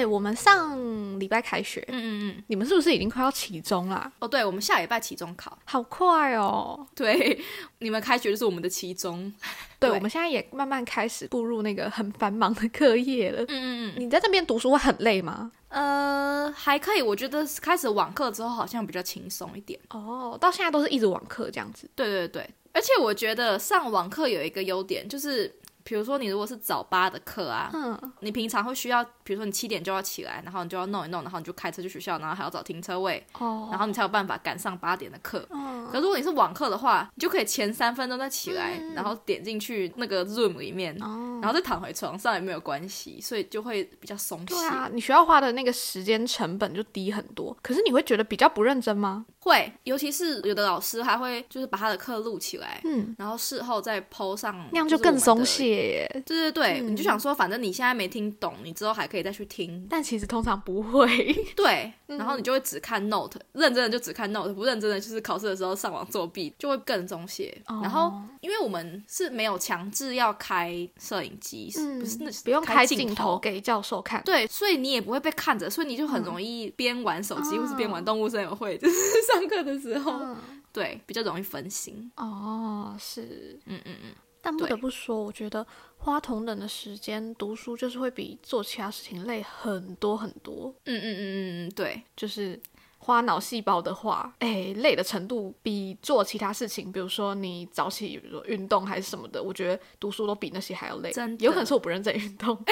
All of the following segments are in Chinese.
哎、我们上礼拜开学，嗯嗯嗯，你们是不是已经快要期中啦？哦，对，我们下礼拜期中考。好快哦！对，你们开学就是我们的期中。对，对我们现在也慢慢开始步入那个很繁忙的课业了。嗯嗯嗯，你在这边读书会很累吗？呃，还可以，我觉得开始网课之后好像比较轻松一点。哦，到现在都是一直网课这样子。对对对，而且我觉得上网课有一个优点，就是比如说你如果是早八的课啊，嗯，你平常会需要，比如说你七点就要起来，然后你就要弄一弄，然后你就开车去学校，然后还要找停车位，哦，然后你才有办法赶上八点的课。嗯可如果你是网课的话，你就可以前三分钟再起来，然后点进去那个 Zoom 里面，哦，然后再躺回床上也没有关系，所以就会比较松懈。对啊，你需要花的那个时间成本就低很多。可是你会觉得比较不认真吗？会，尤其是有的老师还会就是把他的课录起来，嗯，然后事后再 PO 上，那样就更松。懈耶。对对对，嗯你就想说，反正你现在没听懂，你之后还可以再去听。但其实通常不会。对，嗯然后你就会只看 note，认真的就只看 note，不认真的就是考试的时候上网作弊，就会更松懈。哦然后，因为我们是没有强制要开摄影机，嗯不是那不用开开镜头头给教授看。对，所以你也不会被看着，所以你就很容易边玩手机，或是边玩动物森友会，就是 上课的时候，嗯，对，比较容易分心。哦，是。嗯嗯嗯，但不得不说，我觉得花同等的时间读书，就是会比做其他事情累很多很多。嗯嗯嗯嗯嗯，对，就是花脑细胞的话，哎，累的程度比做其他事情，比如说你早起，比如说运动还是什么的，我觉得读书都比那些还要累。真的有可能是我不认真运动。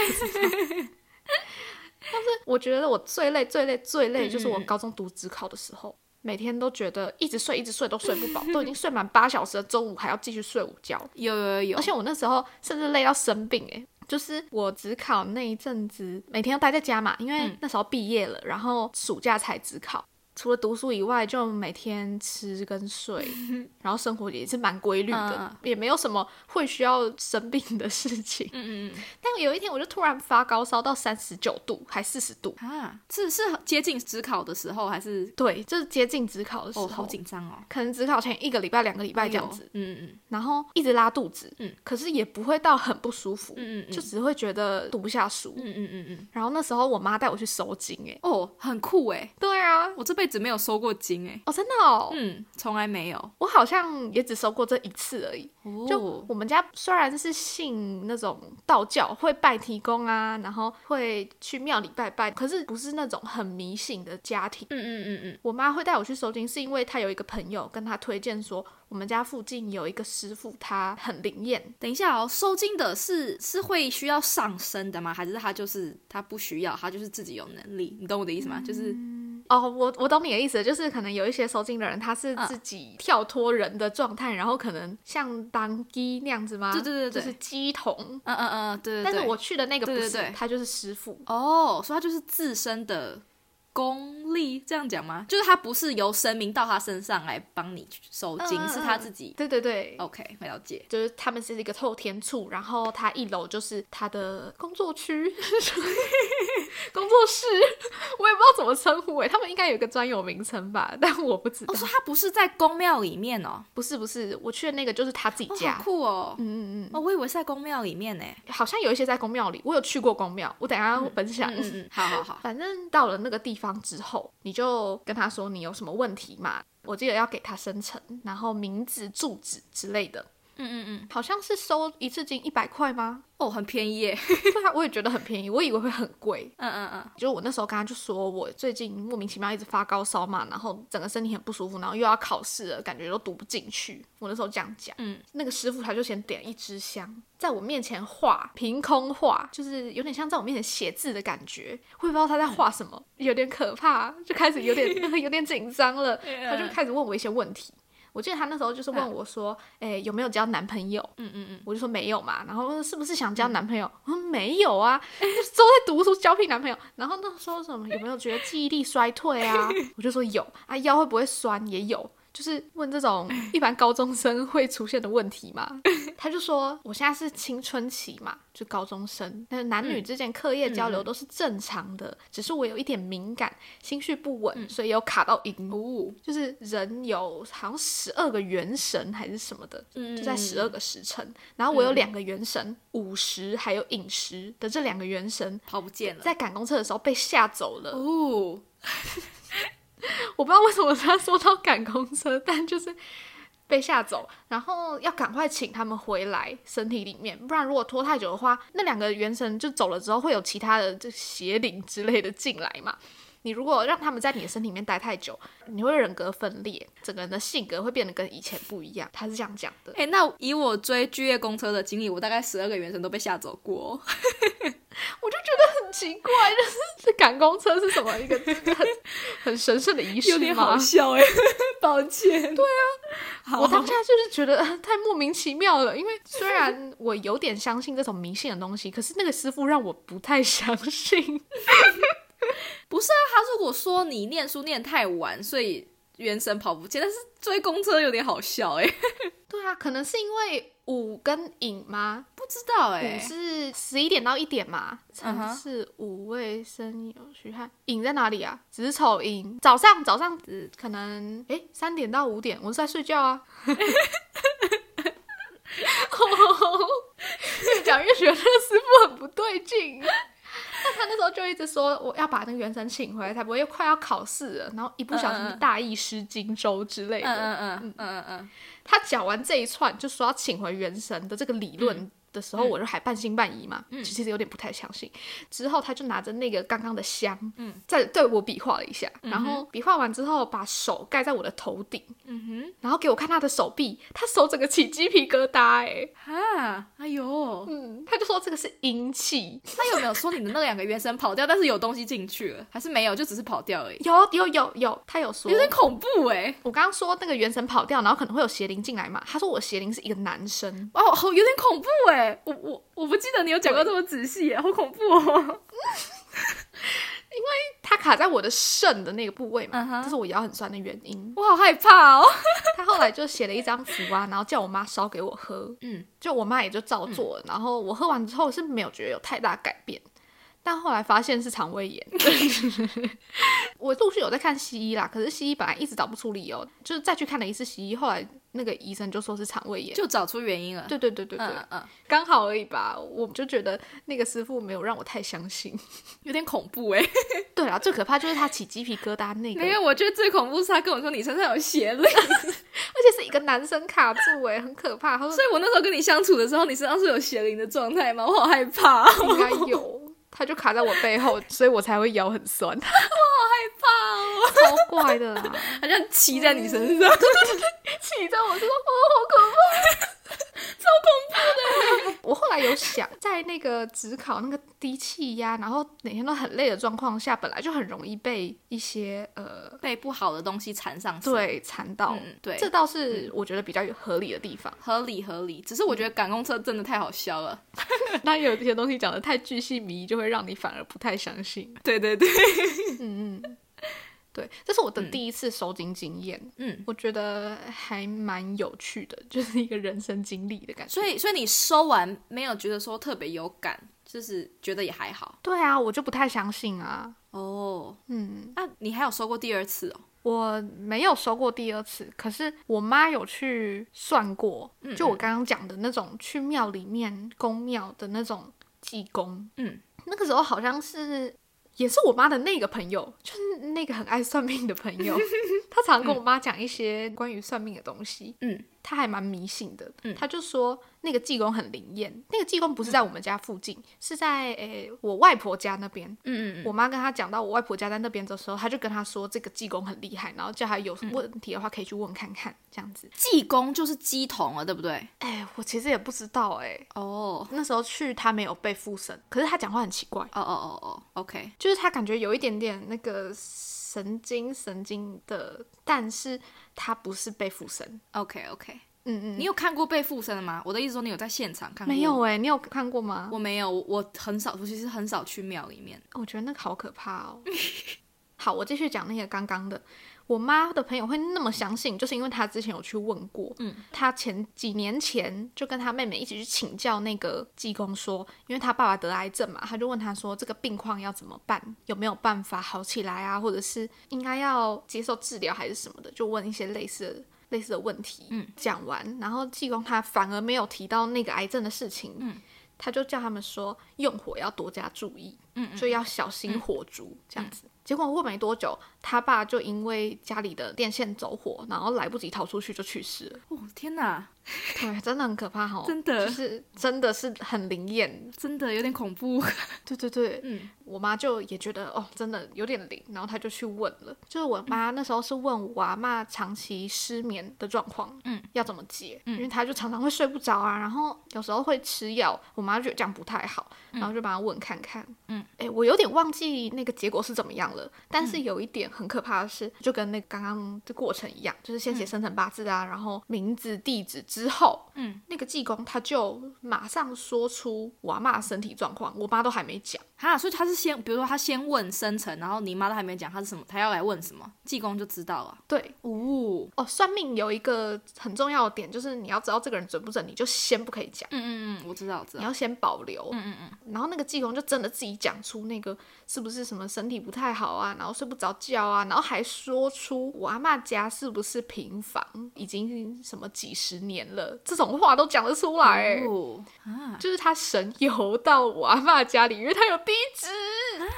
但是我觉得我最累、最累、最累，就是我高中读职考的时候。每天都觉得一直睡，一直睡都睡不饱，都已经睡满八小时了，中午还要继续睡午觉。有有有有而，且我那时候甚至累到生病诶、就是我只考那一阵子，每天要待在家嘛，因为嗯那时候毕业了，然后暑假才只考。除了读书以外，就每天吃跟睡，然后生活也是蛮规律的，嗯嗯 也没有什么会需要生病的事情。嗯嗯嗯。但有一天我就突然发高烧到三十九度，还四十度，嗯，啊，是是接近职考的时候，还是？对，就是接近职考的时候，哦，好紧张哦，可能职考前一个礼拜、两个礼拜这样子，哎嗯嗯。然后一直拉肚子，嗯可是也不会到很不舒服，嗯嗯嗯，就只会觉得读不下书。嗯嗯嗯嗯，然后那时候我妈带我去收金，哎，哦，很酷哎，对啊，我这辈子没有收过金哎，哦，真的哦，嗯，从来没有。我好像也只收过这一次而已。就哦，我们家虽然是信那种道教，会拜提公啊，然后会去庙里拜拜，可是不是那种很迷信的家庭。嗯嗯嗯嗯，我妈会带我去收金，是因为她有一个朋友跟她推荐说，我们家附近有一个师傅，他很灵验。等一下哦，收金的是是会需要上身的吗？还是他就是他不需要，他就是自己有能力？你懂我的意思吗？就是哦，我我懂你的意思，就是可能有一些收金的人，他是嗯自己跳脱人的状态，然后可能像当鸡那样子吗？对对对对就是鸡童。嗯嗯嗯，对对对。但是我去的那个不是，他就是师傅。哦，所以他就是自身的功力，这样讲吗？就是他不是由神明到他身上来帮你去收金，是他自己。对对对。OK，会了解。就是他们是一个透天处，然后他一楼就是他的工作区、工作室，我也不知道怎么称呼诶，他们应该有一个专有名称吧，但我不知道。哦，所以他不是在宫庙里面哦，不是不是，我去的那个就是他自己哦，家好，酷哦。嗯嗯嗯，哦，我以为是在宫庙里面呢。好像有一些在宫庙里，我有去过宫庙，我等一下会分享。嗯嗯嗯，好好好。反正到了那个地方之后，你就跟他说你有什么问题嘛。我记得要给他生辰，然后名字、住址之类的，嗯嗯嗯，好像是收一次金一百块吗？哦，很便宜耶。对啊，我也觉得很便宜，我以为会很贵。嗯嗯嗯，就我那时候跟他就说，我最近莫名其妙一直发高烧嘛，然后整个身体很不舒服，然后又要考试了，感觉都读不进去。我那时候这样讲，嗯，那个师傅他就先点一支香，在我面前画，凭空画，就是有点像在我面前写字的感觉，我也不知道他在画什么，有点可怕，就开始有点 有点紧张了。他就开始问我一些问题。我记得他那时候就是问我说：“哎、有没有交男朋友？”嗯嗯嗯，我就说没有嘛，然后说是不是想交男朋友？我说没有啊，就是 都在读书交屁男朋友。然后那说什么有没有觉得记忆力衰退啊？我就说有啊，腰会不会酸也有。就是问这种 一般高中生会出现的问题嘛。他就说我现在是青春期嘛，就高中生，那男女之间课业交流都是正常的，只是我有一点敏感，心绪不稳，所以有卡到音。哦，就是人有好像十二个元神还是什么的，就在十二个时辰。然后我有两个元神，午时还有饮食的这两个元神，跑不见了。在赶公车的时候被吓走了。哦，我不知道为什么他说到赶公车，但就是被吓走，然后要赶快请他们回来身体里面，不然如果拖太久的话，那两个元神就走了之后，会有其他的这邪灵之类的进来嘛。你如果让他们在你的身体里面待太久，你会人格分裂，整个人的性格会变得跟以前不一样。他是这样讲的。哎、那以我追巨夜公车的经历，我大概十二个元神都被吓走过哦。我就觉得很奇怪，就是 这赶公车是什么一个很很神圣的仪式吗？笑哎、抱歉。对啊，我当下就是觉得呃 太莫名其妙了，因为虽然我有点相信这种迷信的东西，可是那个师傅让我不太相信。不是啊，他如果说你念书念太晚，所以元神跑不见，但是追公车有点好笑哎、对啊，可能是因为午跟影吗？不知道哎、午是十一点到一点嘛，嗯哼辰是午未申酉戌亥，寅在哪里啊？子丑寅，早上早上子可能哎三点到五点，我是在睡觉啊。越讲越觉得那个师傅很不对劲。但他那时候就一直说我要把那个元神请回来，才不会快要考试了，然后一不小心大意失荆州之类的。嗯嗯嗯嗯嗯嗯，他讲完这一串，就说要请回元神的这个理论的时候，我就还半信半疑嘛，就其实有点不太相信。之后他就拿着那个刚刚的香，嗯，在对我比划了一下，然后比划完之后，把手盖在我的头顶，嗯哼，然后给我看他的手臂，他手整个起鸡皮疙瘩、哎，哈，哎呦，嗯，他就说这个是阴气，他有没有说你的那两个原神跑掉，但是有东西进去了，还是没有，就只是跑掉而已？有有有有，他有说有。点恐怖哎、我刚刚说那个原神跑掉，然后可能会有邪灵进来嘛？他说我邪灵是一个男生，哦，好有点恐怖哎、我我我不记得你有讲过这么仔细耶、好恐怖哦。因为它卡在我的肾的那个部位嘛这是我腰很酸的原因。我好害怕哦。他后来就写了一张符啊，然后叫我妈烧给我喝，嗯，就我妈也就照做了。然后我喝完之后是没有觉得有太大改变，但后来发现是肠胃炎。我陆续有在看西医啦，可是西医本来一直找不出理由，就是再去看了一次西医，后来那个医生就说是肠胃炎。就找出原因了。对对对对对，嗯嗯，刚好而已吧。我就觉得那个师傅没有让我太相信。有点恐怖哎、对啦，最可怕就是他起鸡皮疙瘩那个，没有，我觉得最恐怖是他跟我说你身上有邪灵，而且是一个男生卡住哎、很可怕。所以我那时候跟你相处的时候，你身上是有邪灵的状态吗？我好害怕，好应该有，他就卡在我背后，所以我才会腰很酸，我好害怕哦，超怪的啦。好像骑在你身上，骑在我身上，哦，好可怕，超恐怖的。我后来有想，在那个职考那个低气压，然后每天都很累的状况下，本来就很容易被一些呃被不好的东西缠上身，对缠到，嗯对这倒是我觉得比较有合理的地方。合理合理。只是我觉得赶公车真的太好笑了。那有一些东西讲的太巨细靡遗，就会让你反而不太相信。对对对，嗯嗯，对，这是我的第一次收金经验，嗯，我觉得还蛮有趣的，就是一个人生经历的感觉。所以所以你收完没有觉得说特别有感，就是觉得也还好对啊，我就不太相信啊。哦。嗯，那、你还有收过第二次哦？我没有收过第二次，可是我妈有去算过，嗯就我刚刚讲的那种去庙里面公庙的那种济公，嗯，那个时候好像是。也是我妈的那个朋友，就是那个很爱算命的朋友，他常跟我妈讲一些关于算命的东西。嗯，他还蛮迷信的，嗯他就说那个济公很灵验，那个济公不是在我们家附近，是在诶、我外婆家那边。嗯嗯我妈跟他讲到我外婆家在那边的时候，他就跟他说这个济公很厉害，然后叫他有什么问题的话可以去问看看，这样子。济公就是鸡童了，对不对？哎、我其实也不知道哎、哦那时候去他没有被附身，可是他讲话很奇怪，哦哦哦哦，OK，就是他感觉有一点点那个神经神经的，但是他不是被附身。OK OK，嗯嗯，你有看过被附身的吗？我的意思说你有在现场看过？没有，哎、你有看过吗？我没有，我很少，我其实很少去庙里面。我觉得那个好可怕哦。好，我继续讲那个刚刚的。我妈的朋友会那么相信，就是因为她之前有去问过，嗯，她前几年前就跟她妹妹一起去请教那个济公说，因为她爸爸得癌症嘛，她就问他说这个病况要怎么办，有没有办法好起来啊，或者是应该要接受治疗还是什么的，就问一些类似的。类似的问题，嗯，讲完，然后济公他反而没有提到那个癌症的事情，嗯，他就叫他们说用火要多加注意，嗯，所以要小心火烛这样子。结果过没多久，他爸就因为家里的电线走火，然后来不及逃出去就去世了。哦，天哪！对，真的很可怕哈，真的就是真的是很灵验，真的有点恐怖。对对对，嗯，我妈就也觉得哦，真的有点灵，然后她就去问了。就是我妈那时候是问我阿妈长期失眠的状况，嗯，要怎么解？因为她就常常会睡不着啊，然后有时候会吃药，我妈觉得这样不太好，然后就帮她问看看。嗯，哎，我有点忘记那个结果是怎么样了，但是有一点很可怕的是，就跟那刚刚的过程一样，就是先写生辰八字啊，然后名字、地址。之后，嗯，那个济公他就马上说出我阿妈身体状况，我妈都还没讲哈，所以他是先，比如说他先问生辰，然后你妈都还没讲他是什么，他要来问什么，济公就知道了。对，哦哦，算命有一个很重要的点，就是你要知道这个人准不准，你就先不可以讲。嗯嗯嗯，我知道，我知道。你要先保留。嗯嗯嗯。然后那个济公就真的自己讲出那个是不是什么身体不太好啊，然后睡不着觉啊，然后还说出我阿妈家是不是平房，已经什么几十年。了，这种话都讲得出来，哦啊，就是他神游到我阿妈家里，因为他有地址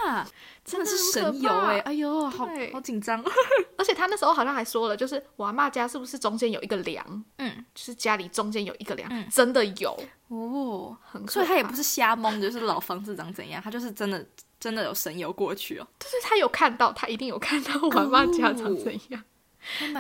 啊，真的是神游哎，哎呦，好好紧张，而且他那时候好像还说了，就是我阿妈家是不是中间有一个梁，嗯，就是家里中间有一个梁，真的有。哦，很，所以他也不是瞎蒙，就是老房子长怎样，他就是真的真的有神游过去哦，就是他有看到，他一定有看到我阿妈家长怎样，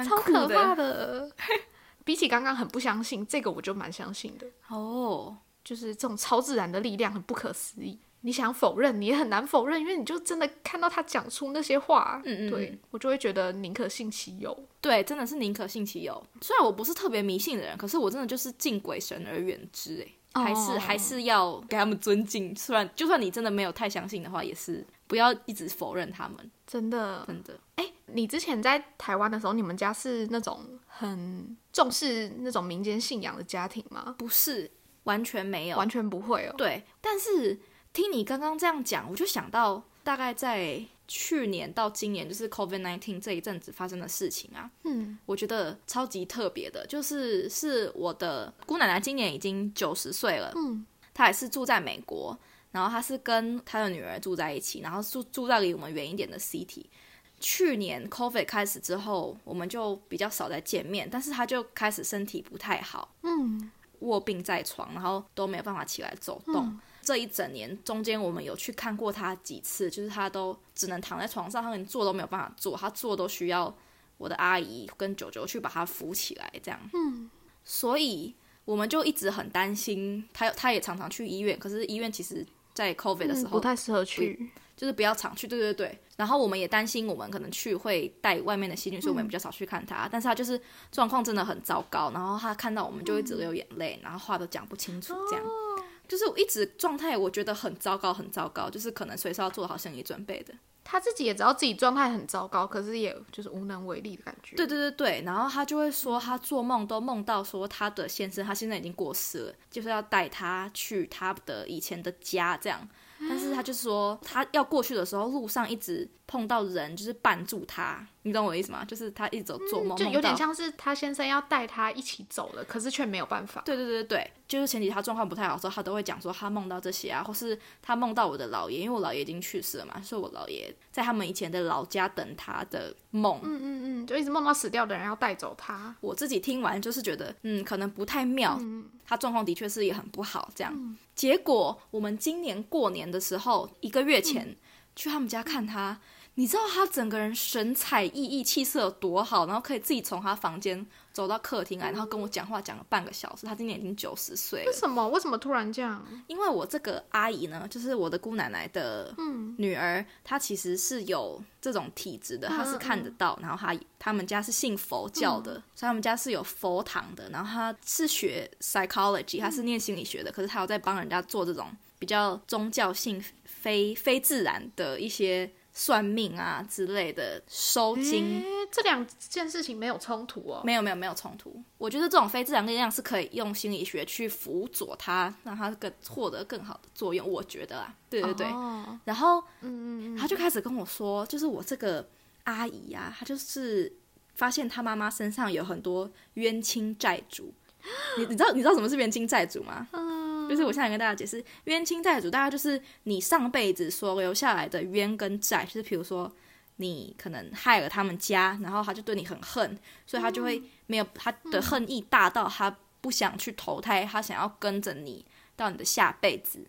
超可怕的。比起刚刚很不相信，这个我就蛮相信的。哦。就是这种超自然的力量很不可思议，你想否认你也很难否认，因为你就真的看到他讲出那些话。嗯嗯，对我就会觉得宁可信其有。对，真的是宁可信其有。虽然我不是特别迷信的人，可是我真的就是敬鬼神而远之。哎，还是还是要给他们尊敬。虽然就算你真的没有太相信的话，也是不要一直否认他们。真的，真的。哎，你之前在台湾的时候，你们家是那种很重视那种民间信仰的家庭吗？不是，完全没有，完全不会哦。对，但是听你刚刚这样讲，我就想到大概在去年到今年，就是 COVID nineteen 这一阵子发生的事情啊。嗯，我觉得超级特别的，就是是我的姑奶奶今年已经九十岁了。嗯，她也是住在美国，然后她是跟她的女儿住在一起，然后住住在离我们远一点的 city。去年 COVID 开始之后，我们就比较少再见面，但是她就开始身体不太好，嗯，卧病在床，然后都没有办法起来走动。这一整年中间，我们有去看过他几次，就是他都只能躺在床上，他连坐都没有办法坐，他坐都需要我的阿姨跟九九去把他扶起来，这样。嗯，所以我们就一直很担心他，他也常常去医院，可是医院其实在 COVID 的时候不太适合去。就是不要常去，对对对。然后我们也担心我们可能去会带外面的细菌，所以我们比较少去看他。但是他就是状况真的很糟糕，然后他看到我们就一直流眼泪，然后话都讲不清楚，这样就是我一直状态我觉得很糟糕，很糟糕，就是可能随时要做好心理准备的。他自己也知道自己状态很糟糕，可是也就是无能为力的感觉。对对对对，然后他就会说他做梦都梦到说他的先生他现在已经过世了，就是要带他去他的以前的家这样。但是他就是说，他要过去的时候，路上一直碰到人，就是绊住他。你懂我的意思吗？就是他一直走做梦，就有点像是他先生要带他一起走了，可是却没有办法。对对对对就是前几他状况不太好的时候，他都会讲说他梦到这些啊，或是他梦到我的姥爷，因为我姥爷已经去世了嘛，所以我姥爷在他们以前的老家等他的梦。嗯嗯嗯，就一直梦到死掉的人要带走他。我自己听完就是觉得，嗯，可能不太妙。他状况的确是也很不好，这样。结果我们今年过年的时候，一个月前去他们家看他。你知道他整个人神采奕奕、气色有多好，然后可以自己从他房间走到客厅来，然后跟我讲话讲了半个小时。他今年已经九十岁了。为什么？为什么突然这样？因为我这个阿姨呢，就是我的姑奶奶的女儿，她其实是有这种体质的，她是看得到。然后她他们家是信佛教的，所以他们家是有佛堂的。然后她是学 psychology，她是念心理学的，可是她有在帮人家做这种比较宗教性、非非自然的一些。算命啊之类的收金，这两件事情没有冲突哦。没有没有没有冲突。我觉得这种非自然力量是可以用心理学去辅佐它，让它更获得更好的作用。我觉得啊，对对对。然后，嗯嗯嗯，他就开始跟我说，就是我这个阿姨啊，她就是发现她妈妈身上有很多冤亲债主。你你知道你知道什么是冤亲债主吗？嗯，就是我现在跟大家解释，冤亲债主大概就是你上辈子所留下来的冤跟债，就是比如说你可能害了他们家，然后他就对你很恨，所以他就会没有他的恨意大到他不想去投胎，他想要跟着你到你的下辈子，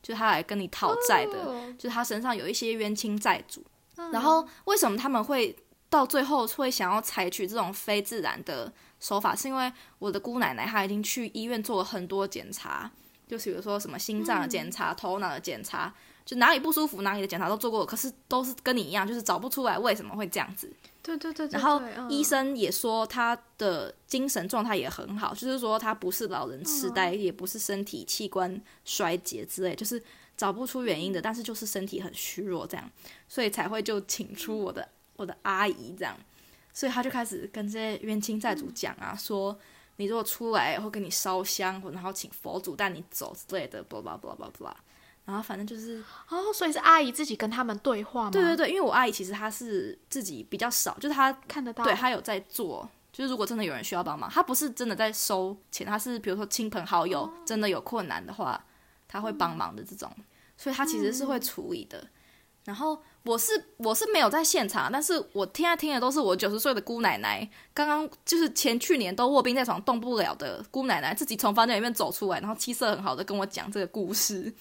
就他来跟你讨债的，就是他身上有一些冤亲债主。然后为什么他们会到最后会想要采取这种非自然的？手法是因为我的姑奶奶她已经去医院做了很多检查，就比如说什么心脏的检查、头脑的检查，就哪里不舒服哪里的检查都做过，可是都是跟你一样，就是找不出来为什么会这样子。对对对。然后医生也说他的精神状态也很好，就是说他不是老人痴呆，也不是身体器官衰竭之类，就是找不出原因的，但是就是身体很虚弱这样，所以才会就请出我的我的阿姨这样。所以他就开始跟这些冤亲债主讲啊，说你如果出来会给你烧香，然后请佛祖带你走之类的，巴拉巴拉巴拉巴拉。然后反正就是哦，所以是阿姨自己跟他们对话吗？对对对，因为我阿姨其实她是自己比较少，就是她看得到，对她有在做，就是如果真的有人需要帮忙，她不是真的在收钱，她是比如说亲朋好友真的有困难的话，她会帮忙的这种，所以她其实是会处理的。然后我是我是没有在现场，但是我现在听的都是我九十岁的姑奶奶，刚刚就是前去年都卧病在床动不了的姑奶奶，自己从房间里面走出来，然后气色很好的跟我讲这个故事。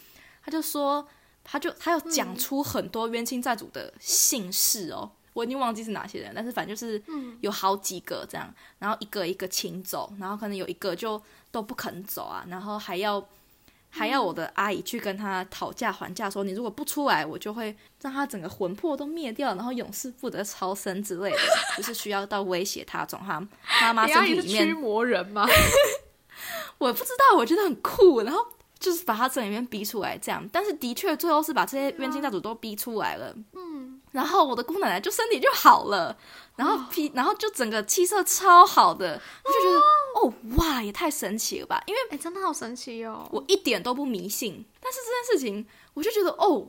他就说，他就他有讲出很多冤亲债主的姓氏哦，我已经忘记是哪些人，但是反正就是有好几个这样，然后一个一个请走，然后可能有一个就都不肯走啊，然后还要。还要我的阿姨去跟他讨价还价，说你如果不出来，我就会让他整个魂魄都灭掉，然后永世不得超生之类的，就是需要到威胁他，从他妈妈身体里面驱魔人吗？我不知道，我觉得很酷，然后就是把他身里面逼出来这样，但是的确最后是把这些冤亲债主都逼出来了，嗯，然后我的姑奶奶就身体就好了。然后皮，然后就整个气色超好的，我就觉得哦哇，也太神奇了吧！因为哎，真的好神奇哦，我一点都不迷信，但是这件事情我就觉得哦，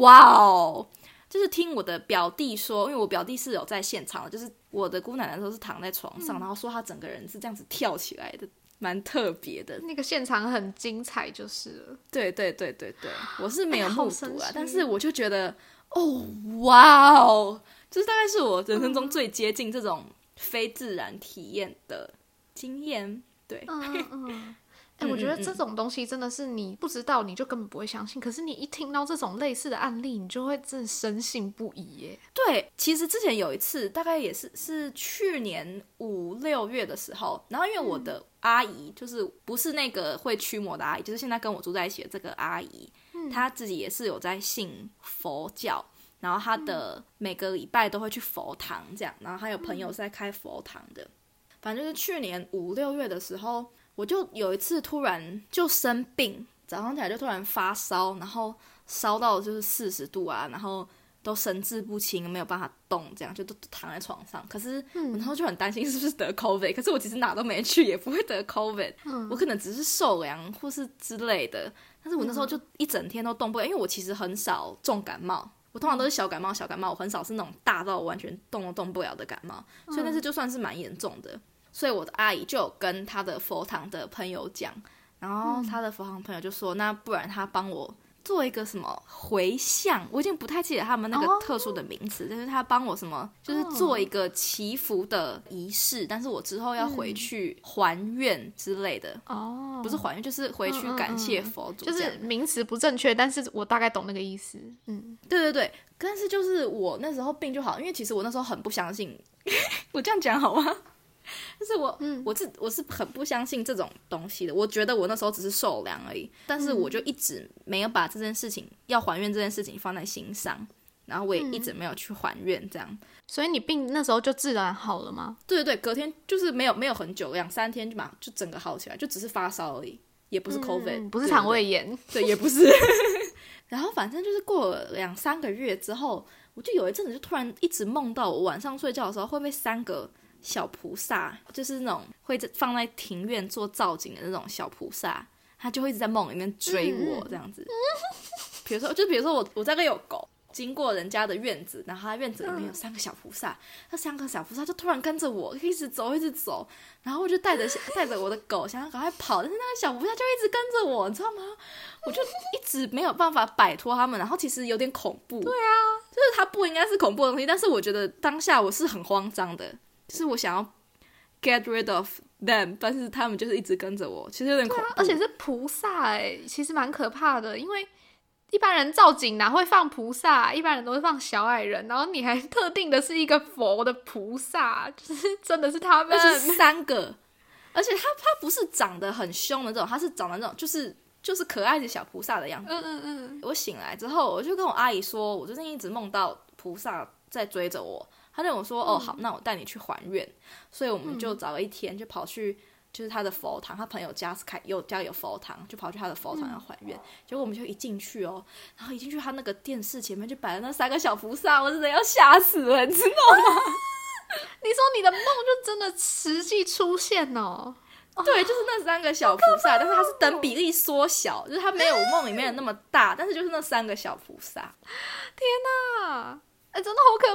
哇哦，就是听我的表弟说，因为我表弟是有在现场的，就是我的姑奶奶都是躺在床上，然后说她整个人是这样子跳起来的，蛮特别的。那个现场很精彩，就是了。对对对对对，我是没有目睹啊，但是我就觉得哦，哇哦。这大概是我人生中最接近这种非自然体验的经验，对。嗯嗯，哎，我觉得这种东西真的是你不知道，你就根本不会相信。可是你一听到这种类似的案例，你就会真的深信不疑耶。对，其实之前有一次，大概也是是去年五六月的时候，然后因为我的阿姨就是不是那个会驱魔的阿姨，就是现在跟我住在一起的这个阿姨，她自己也是有在信佛教。然后他的每个礼拜都会去佛堂这样，然后还有朋友是在开佛堂的。反正就是去年五六月的时候，我就有一次突然就生病，早上起来就突然发烧，然后烧到就是四十度啊，然后都神志不清，没有办法动，这样就都躺在床上。可是我那时候就很担心是不是得 COVID，可是我其实哪都没去，也不会得 COVID，我可能只是受凉或是之类的。但是我那时候就一整天都动不了，因为我其实很少重感冒。我通常都是小感冒，小感冒，我很少是那种大到完全动都动不了的感冒，所以那次就算是蛮严重的。所以我的阿姨就有跟她的佛堂的朋友讲，然后她的佛堂朋友就说：“那不然她帮我。”做一个什么回向，我已经不太记得他们那个特殊的名词，但是他帮我什么，就是做一个祈福的仪式，但是我之后要回去还愿之类的。哦，不是还愿，就是回去感谢佛祖。就是名词不正确，但是我大概懂那个意思。嗯，对对对，但是就是我那时候病就好，因为其实我那时候很不相信，我这样讲好吗？但是我，嗯我是我是很不相信这种东西的。我觉得我那时候只是受凉而已，但是我就一直没有把这件事情要还愿这件事情放在心上，然后我也一直没有去还愿，这样。所以你病那时候就自然好了吗？对对对，隔天就是没有没有很久，两三天就嘛就整个好起来，就只是发烧而已，也不是 COVID，不是肠胃炎，对，也不是。然后反正就是过了两三个月之后。我就有一阵子就突然一直梦到我晚上睡觉的时候会被三个小菩萨，就是那种会放在庭院做造景的那种小菩萨，他就会一直在梦里面追我这样子。比如说，就比如说我我这个有狗。经过人家的院子，然后他院子里面有三个小菩萨，那三个小菩萨就突然跟着我，一直走，一直走，然后我就带着带着我的狗，想要赶快跑，但是那个小菩萨就一直跟着我，你知道吗？我就一直没有办法摆脱他们，然后其实有点恐怖。对啊，就是它不应该是恐怖的东西，但是我觉得当下我是很慌张的，就是我想要 get rid of them，但是他们就是一直跟着我，其实有点恐怖，而且是菩萨哎，其实蛮可怕的，因为。一般人造景哪会放菩萨？一般人都会放小矮人，然后你还特定的是一个佛的菩萨，就是 真的是他们三个，而且他他不是长得很凶的这种，他是长得那种就是就是可爱的小菩萨的样子。嗯嗯嗯。我醒来之后，我就跟我阿姨说，我最近一直梦到菩萨在追着我。她跟我说：“哦，好，那我带你去还愿。”所以我们就找了一天，就跑去。就是他的佛堂，他朋友家是开有家有佛堂，就跑去他的佛堂要还愿。结果我们就一进去哦，然后一进去他那个电视前面就摆了那三个小菩萨，我真的要吓死了，你知道吗？你说你的梦就真的实际出现哦？对，就是那三个小菩萨，但是它是等比例缩小，就是它没有梦里面的那么大，但是就是那三个小菩萨。天哪！哎，真的好可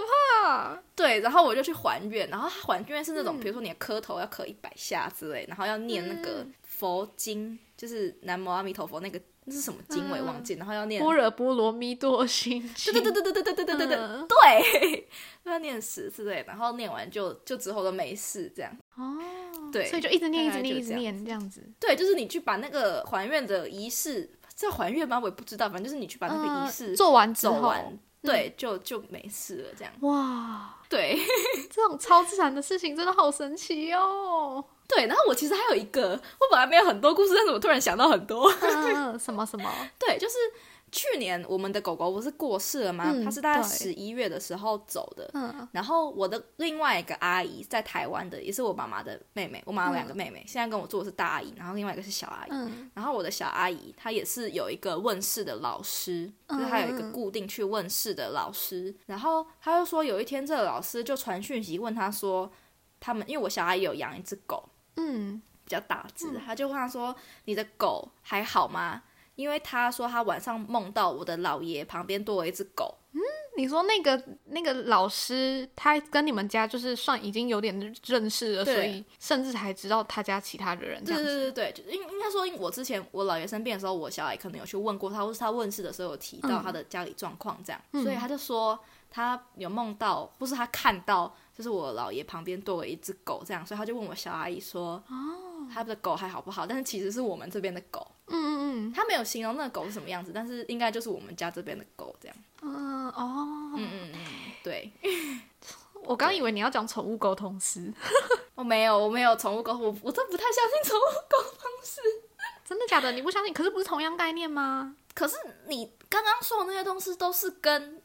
怕！对，然后我就去还愿，然后还愿是那种，比如说你的磕头要磕一百下之类，然后要念那个佛经，就是南无阿弥陀佛那个那是什么经我也忘记，然后要念般若波罗蜜多心经，对对对对对对对对对对对，对，要念十次对，然后念完就就之后都没事这样。哦，对，所以就一直念一直念一直念这样子。对，就是你去把那个还愿的仪式叫还愿吗？我也不知道，反正就是你去把那个仪式做完之后。对，就就没事了，这样。哇，对，这种超自然的事情真的好神奇哦。对，然后我其实还有一个，我本来没有很多故事，但是我突然想到很多。什么什么？对，就是。去年我们的狗狗不是过世了吗？它是大概十一月的时候走的。嗯，然后我的另外一个阿姨在台湾的，也是我妈妈的妹妹。我妈妈两个妹妹，现在跟我做的是大阿姨，然后另外一个是小阿姨。嗯，然后我的小阿姨她也是有一个问世的老师，就是她有一个固定去问世的老师。然后她就说有一天这个老师就传讯息问她说，他们因为我小阿姨有养一只狗，嗯，比较大只，他就问她说你的狗还好吗？因为他说他晚上梦到我的姥爷旁边多了一只狗。嗯，你说那个那个老师，他跟你们家就是算已经有点认识了，所以甚至还知道他家其他的人。对对对对，就应应该说，我之前我姥爷生病的时候，我小孩可能有去问过他，或是他问世的时候有提到他的家里状况这样，所以他就说他有梦到，或是他看到，就是我姥爷旁边多了一只狗这样，所以他就问我小阿姨说，哦，他的狗还好不好？但是其实是我们这边的狗。嗯嗯嗯，他没有形容那个狗是什么样子，但是应该就是我们家这边的狗这样。嗯哦，嗯嗯嗯，对。我刚以为你要讲宠物沟通师，我 没有，我没有宠物沟通，我我真不太相信宠物沟通师。真的假的？你不相信？可是不是同样概念吗？可是你刚刚说的那些东西都是跟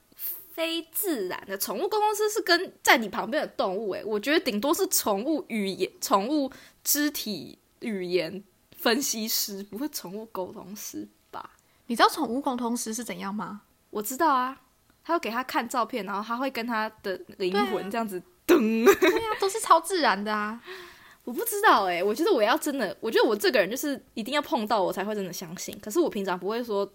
非自然的宠物沟通师是跟在你旁边的动物，诶，我觉得顶多是宠物语言、宠物肢体语言。分析师不会宠物沟通师吧？你知道宠物沟通师是怎样吗？我知道啊，他会给他看照片，然后他会跟他的灵魂这样子噔。对啊，都是超自然的啊！我不知道哎，我觉得我要真的，我觉得我这个人就是一定要碰到我才会真的相信。可是我平常不会说。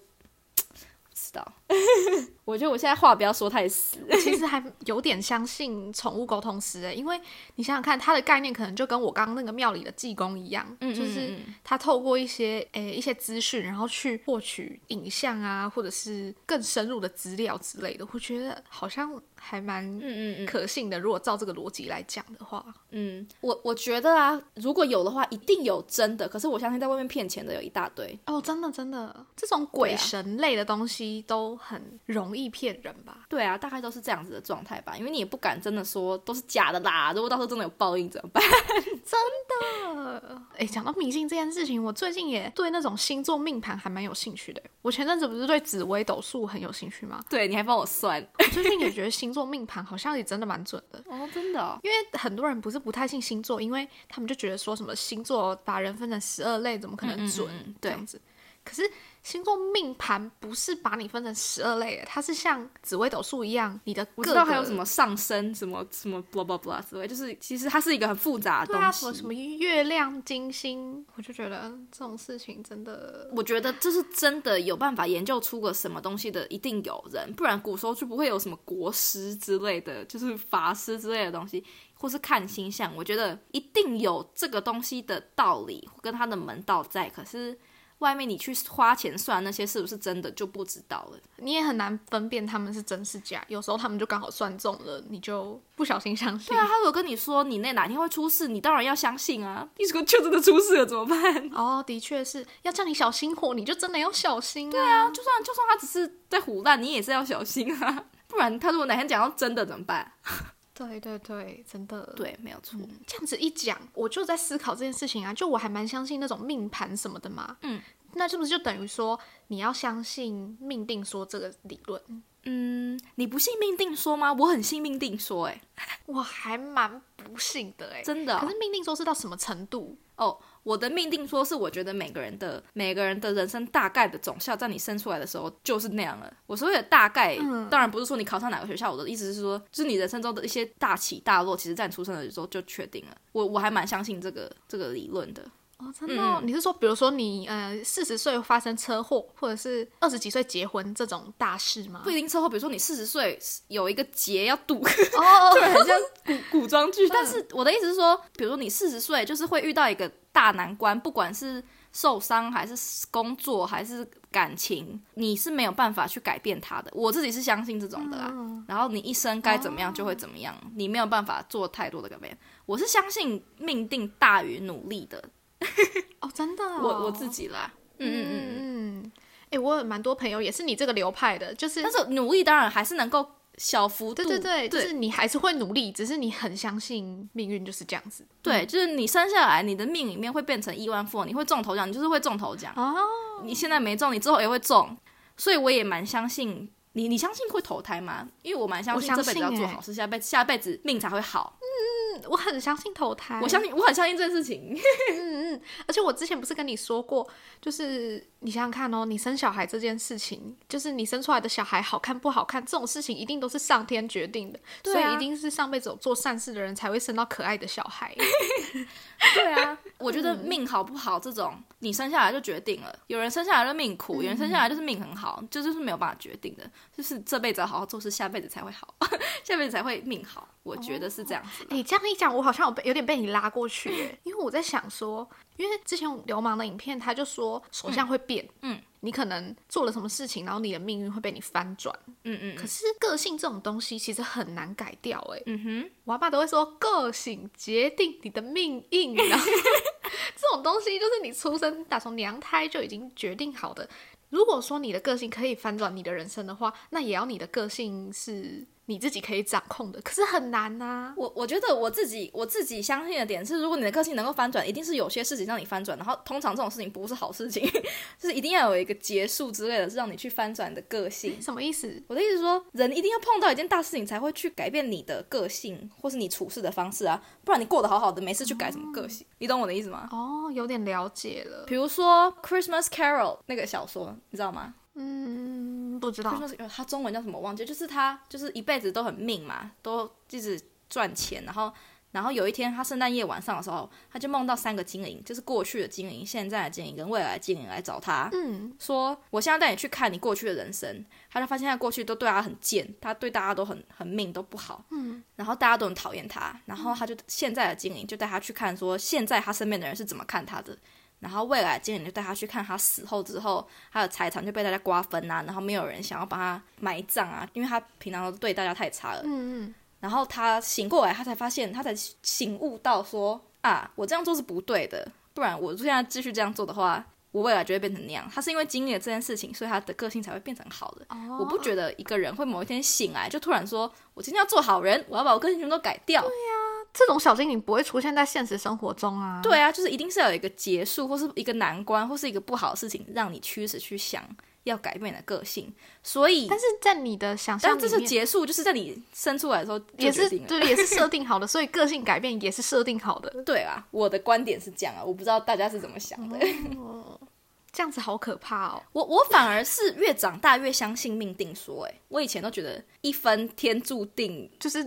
不知道，我觉得我现在话不要说太死。其实还有点相信宠物沟通师，因为你想想看，它的概念可能就跟我刚刚那个庙里的济公一样，就是他透过一些诶一些资讯，然后去获取影像啊，或者是更深入的资料之类的。我觉得好像还蛮嗯嗯嗯可信的。如果照这个逻辑来讲的话，嗯，我我觉得啊，如果有的话，一定有真的。可是我相信在外面骗钱的有一大堆哦，真的真的，这种鬼神类的东西。都很容易骗人吧？对啊，大概都是这样子的状态吧。因为你也不敢真的说都是假的啦。如果到时候真的有报应怎么办？真的？哎，讲到迷信这件事情，我最近也对那种星座命盘还蛮有兴趣的。我前阵子不是对紫微斗数很有兴趣吗？对，你还帮我算。我最近也觉得星座命盘好像也真的蛮准的 哦，真的。因为很多人不是不太信星座，因为他们就觉得说什么星座把人分成十二类，怎么可能准？这样子。可是星座命盘不是把你分成十二类，它是像紫微斗数一样，你的我知各个道还有什么上升什么什么 blah blah blah 之类，就是其实它是一个很复杂的对啊，东西。什么什么月亮、金星，我就觉得这种事情真的我觉得这是真的有办法研究出个什么东西的，一定有人，不然古时候就不会有什么国师之类的，就是法师之类的东西，或是看星象。我觉得一定有这个东西的道理跟它的门道在，可是外面你去花钱算那些是不是真的就不知道了。你也很难分辨他们是真是假。有时候他们就刚好算中了，你就不小心相信。对啊，他如果跟你说你那哪天会出事，你当然要相信啊。你如果就真的出事了怎么办？哦，的确是要叫你小心火，你就真的要小心、啊。对啊，就算就算他只是在胡乱，你也是要小心啊，不然他如果哪天讲到真的怎么办？对对对，真的。对，没有错。这样子一讲，我就在思考这件事情啊，就我还蛮相信那种命盘什么的嘛。嗯，那是不是就等于说你要相信命定说这个理论？嗯，你不信命定说吗？我很信命定说、欸，我还蛮不信的哎、真的哦、可是命定说是到什么程度？哦，我的命定说是我觉得每个人的每个人的人生大概的总效，在你生出来的时候就是那样了。我所谓的大概，当然不是说你考上哪个学校，我的意思是说，就是你人生中的一些大起大落，其实在你出生的时候就确定了。我我还蛮相信这个这个理论的。哦，真的哦、你是说，比如说你呃四十岁发生车祸，或者是二十几岁结婚这种大事吗不？一定车祸，比如说你四十岁有一个劫要渡，哦，对，很像 古古装剧。但是我的意思是说，比如说你四十岁，就是会遇到一个大难关，不管是受伤还是工作还是感情，你是没有办法去改变它的。我自己是相信这种的啦。然后你一生该怎么样就会怎么样，你没有办法做太多的改变。我是相信命定大于努力的，哦，真的、哦，我我自己啦。嗯嗯嗯。嗯嗯，哎、我有蛮多朋友也是你这个流派的，就是但是努力当然还是能够小幅度，对对对，对就是你还是会努力，只是你很相信命运就是这样子。对，就是你生下来，你的命里面会变成亿万富翁，你会中头奖，你就是会中头奖。哦，你现在没中，你之后也会中，所以我也蛮相信你。你相信会投胎吗？因为我蛮相信这辈子要做好事，下辈下辈子命才会好。我很相信投胎，我相信，我很相信这件事情。嗯嗯而且我之前不是跟你说过，就是你想想看哦，你生小孩这件事情，就是你生出来的小孩好看不好看，这种事情一定都是上天决定的，啊所以一定是上辈子有做善事的人才会生到可爱的小孩。对啊，我觉得命好不好这种，你生下来就决定了。有人生下来就命苦，有人生下来就是命很好，这就是没有办法决定的。就是这辈子要好好做事，下辈子才会好，下辈子才会命好。我觉得是这样子的。哎、这样一讲，我好像有被有点被你拉过去耶，因为我在想说，因为之前流氓的影片，他就说手相会变，嗯，你可能做了什么事情，然后你的命运会被你翻转。嗯嗯可是个性这种东西其实很难改掉，哎，嗯哼，我阿爸都会说个性决定你的命运，然 后这种东西就是你出生打从娘胎就已经决定好的。如果说你的个性可以翻转你的人生的话，那也要你的个性是你自己可以掌控的，可是很难呐、我我觉得我自己我自己相信的点是，如果你的个性能够翻转，一定是有些事情让你翻转，然后通常这种事情不是好事情，就 是一定要有一个结束之类的，是让你去翻转的个性。什么意思？我的意思是说，人一定要碰到一件大事情才会去改变你的个性，或是你处事的方式啊，不然你过得好好的，没事去改什么个性，你懂我的意思吗？哦，有点了解了。比如说《Christmas Carol》那个小说，你知道吗？嗯，不知道。Christmas Carol 它中文叫什么？我忘记，就是他就是一辈子都很命嘛，都一直赚钱，然后然后有一天他圣诞夜晚上的时候，他就梦到三个精灵，就是过去的精灵、现在的精灵跟未来的精灵来找他，嗯，说我现在带你去看你过去的人生。他就发现他过去都对他很贱，他对大家都很很命都不好，嗯，然后大家都很讨厌他，然后他就现在的精灵就带他去看说现在他身边的人是怎么看他的。然后未来的精灵就带他去看他死后之后，他的财产就被大家瓜分啊，然后没有人想要把他埋葬啊，因为他平常都对大家太差了。嗯嗯，然后他醒过来，他才发现，他才醒悟到说啊，我这样做是不对的，不然我现在继续这样做的话，我未来就会变成那样。他是因为经历了这件事情，所以他的个性才会变成好的。哦我不觉得一个人会某一天醒来就突然说，我今天要做好人，我要把我个性全都改掉。这种小精灵不会出现在现实生活中啊。对啊，就是一定是要有一个结束，或是一个难关，或是一个不好的事情，让你驱使去想要改变你的个性。所以，但是在你的想象但这是，结束，就是在你生出来的时候也是。对，也是设定好的，所以个性改变也是设定好的。对啊，我的观点是这样啊，我不知道大家是怎么想的。这样子好可怕哦。我我反而是越长大越相信命定说，哎，我以前都觉得一分天注定，就是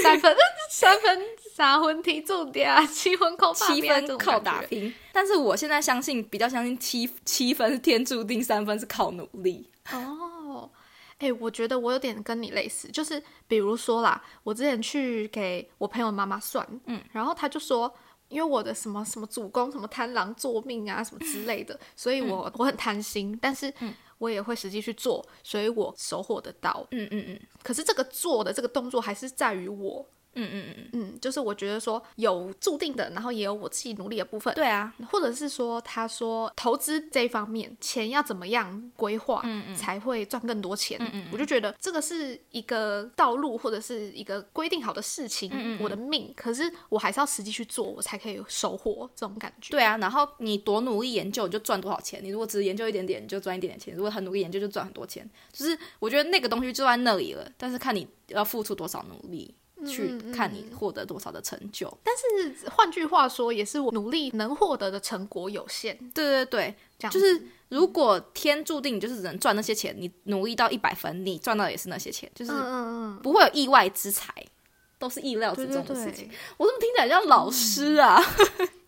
三分 三分三分天注定啊，七分靠七分靠打拼。但是我现在相信，比较相信七七分是天注定，三分是靠努力。哦，哎，我觉得我有点跟你类似，就是比如说啦，我之前去给我朋友妈妈算，嗯，然后他就说。因为我的什么什么主公什么贪狼作命啊什么之类的，所以我我很贪心，但是我也会实际去做，所以我收获得到。嗯嗯嗯。可是这个做的这个动作还是在于我。嗯嗯嗯嗯，就是我觉得说有注定的，然后也有我自己努力的部分。对啊，或者是说他说投资这一方面，钱要怎么样规划，嗯嗯，才会赚更多钱。嗯嗯，我就觉得这个是一个道路或者是一个规定好的事情。嗯嗯，我的命，可是我还是要实际去做，我才可以收获这种感觉。对啊，然后你多努力研究，你就赚多少钱。你如果只是研究一点点，你就赚一点点钱；如果很努力研究，就赚很多钱。就是我觉得那个东西就在那里了，但是看你要付出多少努力。去看你获得多少的成就，但是换句话说，也是我努力能获得的成果有限。对对对，这样就是如果天注定你就是能赚那些钱，你努力到一百分，你赚到也是那些钱，就是不会有意外之财，都是意料之中的事情。我怎么听起来像老师啊？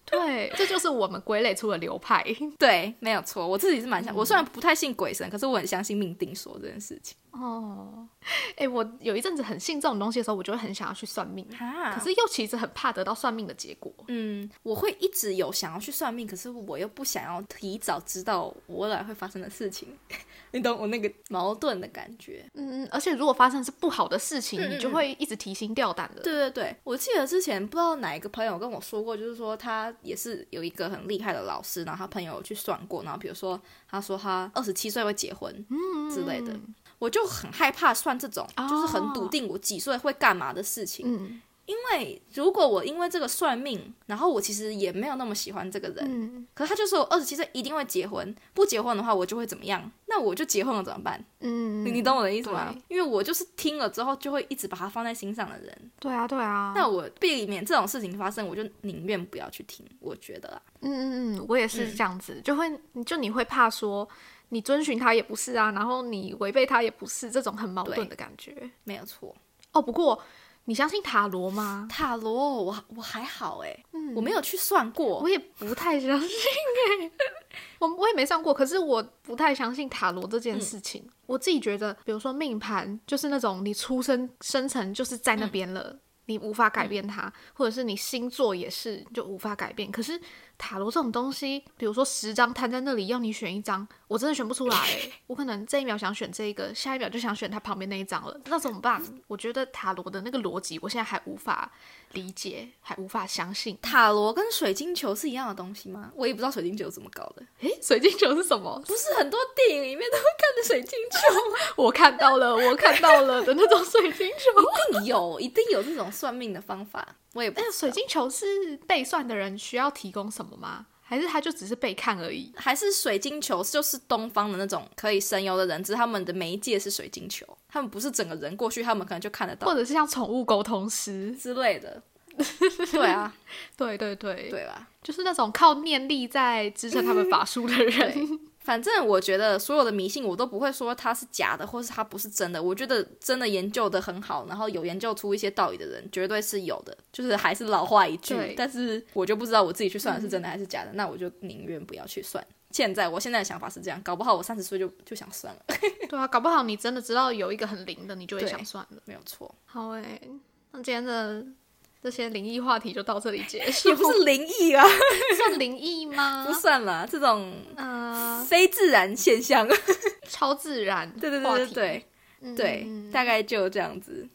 对，这就是我们归类出的流派。对，没有错，我自己是蛮相，我虽然不太信鬼神，可是我很相信命定说这件事情。哦，哎，我有一阵子很信这种东西的时候，我就会很想要去算命，可是又其实很怕得到算命的结果。嗯，我会一直有想要去算命，可是我又不想要提早知道我未来会发生的事情。你懂我那个矛盾的感觉？嗯，而且如果发生是不好的事情，你就会一直提心吊胆的。对对对，我记得之前不知道哪一个朋友跟我说过，就是说他也是有一个很厉害的老师，然后他朋友去算过，然后比如说他说他二十七岁会结婚之类的。我就很害怕算这种，就是很笃定我几岁会干嘛的事情。嗯，因为如果我因为这个算命，然后我其实也没有那么喜欢这个人，嗯，可是他就说我二十七岁一定会结婚，不结婚的话我就会怎么样？那我就结婚了怎么办？嗯，你懂我的意思吗？因为我就是听了之后就会一直把它放在心上的人。对啊，对啊。那我避免这种事情发生，我就宁愿不要去听。我觉得，嗯嗯嗯，我也是这样子，就会就你会怕说。你遵循他也不是啊，然后你违背他也不是，这种很矛盾的感觉，没有错哦。不过你相信塔罗吗？塔罗，我我还好哎，我没有去算过，我也不太相信哎，我我也没算过，可是我不太相信塔罗这件事情。我自己觉得，比如说命盘，就是那种你出生生辰就是在那边了，你无法改变它，或者是你星座也是就无法改变。可是。塔罗这种东西，比如说十张摊在那里，要你选一张，我真的选不出来。我可能这一秒想选这个，下一秒就想选它旁边那一张了，那怎么办？我觉得塔罗的那个逻辑，我现在还无法理解，还无法相信。塔罗跟水晶球是一样的东西吗？我也不知道水晶球怎么搞的。诶，水晶球是什么？不是很多电影里面都会看的水晶球？我看到了，我看到了的那种水晶球，一定有，一定有这种算命的方法。我也不，水晶球是被算的人需要提供什么吗？还是他就只是被看而已？还是水晶球就是东方的那种可以神游的人，只是他们的媒介是水晶球，他们不是整个人过去，他们可能就看得到，或者是像宠物沟通师之类的。对啊，对对对，对吧？就是那种靠念力在支撑他们法术的人。反正我觉得所有的迷信我都不会说它是假的，或是它不是真的。我觉得真的研究的很好，然后有研究出一些道理的人，绝对是有的。就是还是老话一句，但是我就不知道我自己去算的是真的还是假的，那我就宁愿不要去算。现在我现在的想法是这样，搞不好我三十岁就就想算了。对啊，搞不好你真的知道有一个很灵的，你就会想算了。没有错。好诶，那今天的。这些灵异话题就到这里结束，也不是灵异啊，算灵异吗？不算了，这种呃非自然现象，超自然，对对对对对，对，大概就这样子。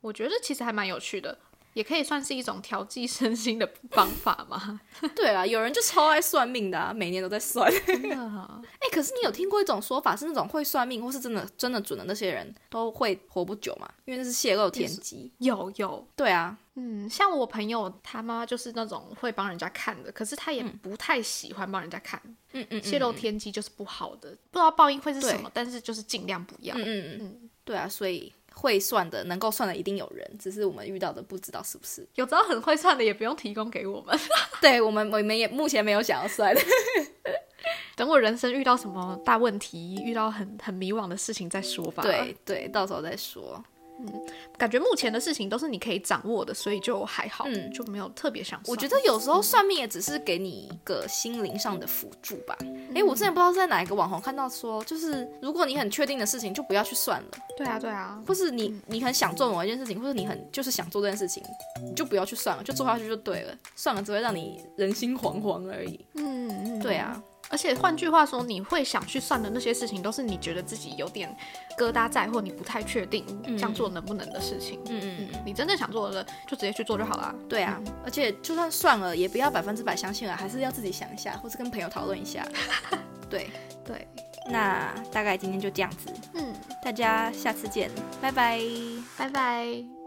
我觉得其实还蛮有趣的。也可以算是一种调剂身心的方法嘛？对啊，有人就超爱算命的，每年都在算。哎，可是你有听过一种说法，是那种会算命或是真的真的准的那些人都会活不久嘛？因为那是泄露天机。有有，对啊，嗯，像我朋友他妈妈就是那种会帮人家看的，可是他也不太喜欢帮人家看。嗯嗯，泄露天机就是不好的，不知道报应会是什么，但是就是尽量不要。嗯嗯嗯，对啊，所以。会算的，能够算的一定有人，只是我们遇到的不知道是不是。有知道很会算的，也不用提供给我们。对我们，我们也目前没有想要算的。等我人生遇到什么大问题，遇到很很迷惘的事情再说吧。对对，到时候再说。嗯，感觉目前的事情都是你可以掌握的，所以就还好，嗯，就没有特别想。我觉得有时候算命也只是给你一个心灵上的辅助吧。哎，我之前不知道在哪一个网红看到说，就是如果你很确定的事情，就不要去算了。对啊，对啊。或是你你很想做某一件事情，或者你很就是想做这件事情，你就不要去算了，就做下去就对了。算了只会让你人心惶惶而已。嗯嗯，对啊。而且换句话说，你会想去算的那些事情，都是你觉得自己有点疙瘩在，或你不太确定这样做能不能的事情。嗯嗯嗯，你真正想做的，就直接去做就好了。对啊，而且就算算了，也不要百分之百相信了，还是要自己想一下，或是跟朋友讨论一下。对对，那大概今天就这样子。嗯，大家下次见，拜拜，拜拜。